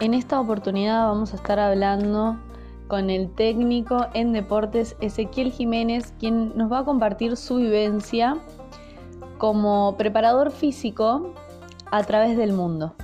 En esta oportunidad vamos a estar hablando con el técnico en deportes Ezequiel Jiménez, quien nos va a compartir su vivencia como preparador físico a través del mundo.